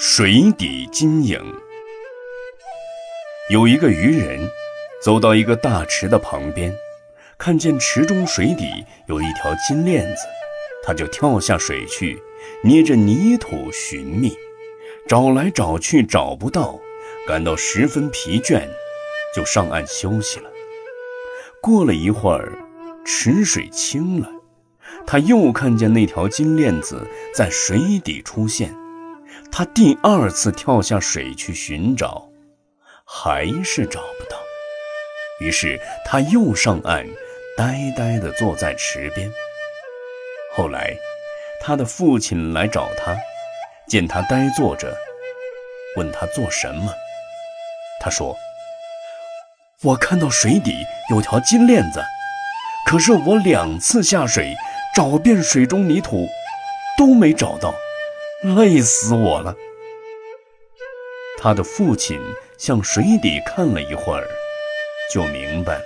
水底金影。有一个渔人走到一个大池的旁边，看见池中水底有一条金链子，他就跳下水去，捏着泥土寻觅，找来找去找不到，感到十分疲倦，就上岸休息了。过了一会儿，池水清了，他又看见那条金链子在水底出现。他第二次跳下水去寻找，还是找不到。于是他又上岸，呆呆地坐在池边。后来，他的父亲来找他，见他呆坐着，问他做什么。他说：“我看到水底有条金链子，可是我两次下水，找遍水中泥土，都没找到。”累死我了！他的父亲向水底看了一会儿，就明白了，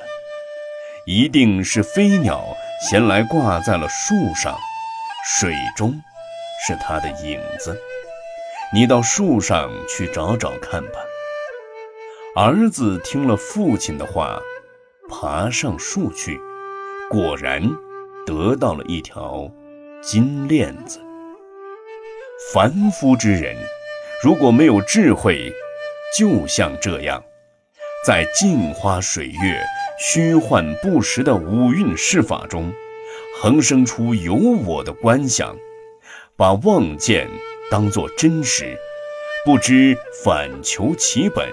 一定是飞鸟衔来挂在了树上，水中是它的影子。你到树上去找找看吧。儿子听了父亲的话，爬上树去，果然得到了一条金链子。凡夫之人，如果没有智慧，就像这样，在镜花水月、虚幻不实的五蕴事法中，横生出有我的观想，把妄见当作真实，不知反求其本，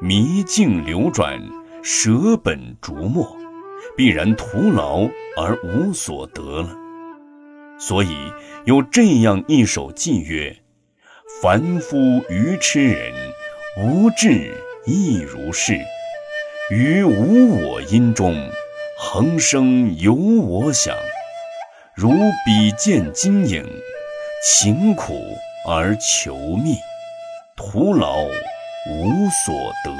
迷境流转，舍本逐末，必然徒劳而无所得了。所以有这样一首偈曰：“凡夫愚痴人，无智亦如是。于无我因中，恒生有我想。如比见金影，勤苦而求觅，徒劳无所得。”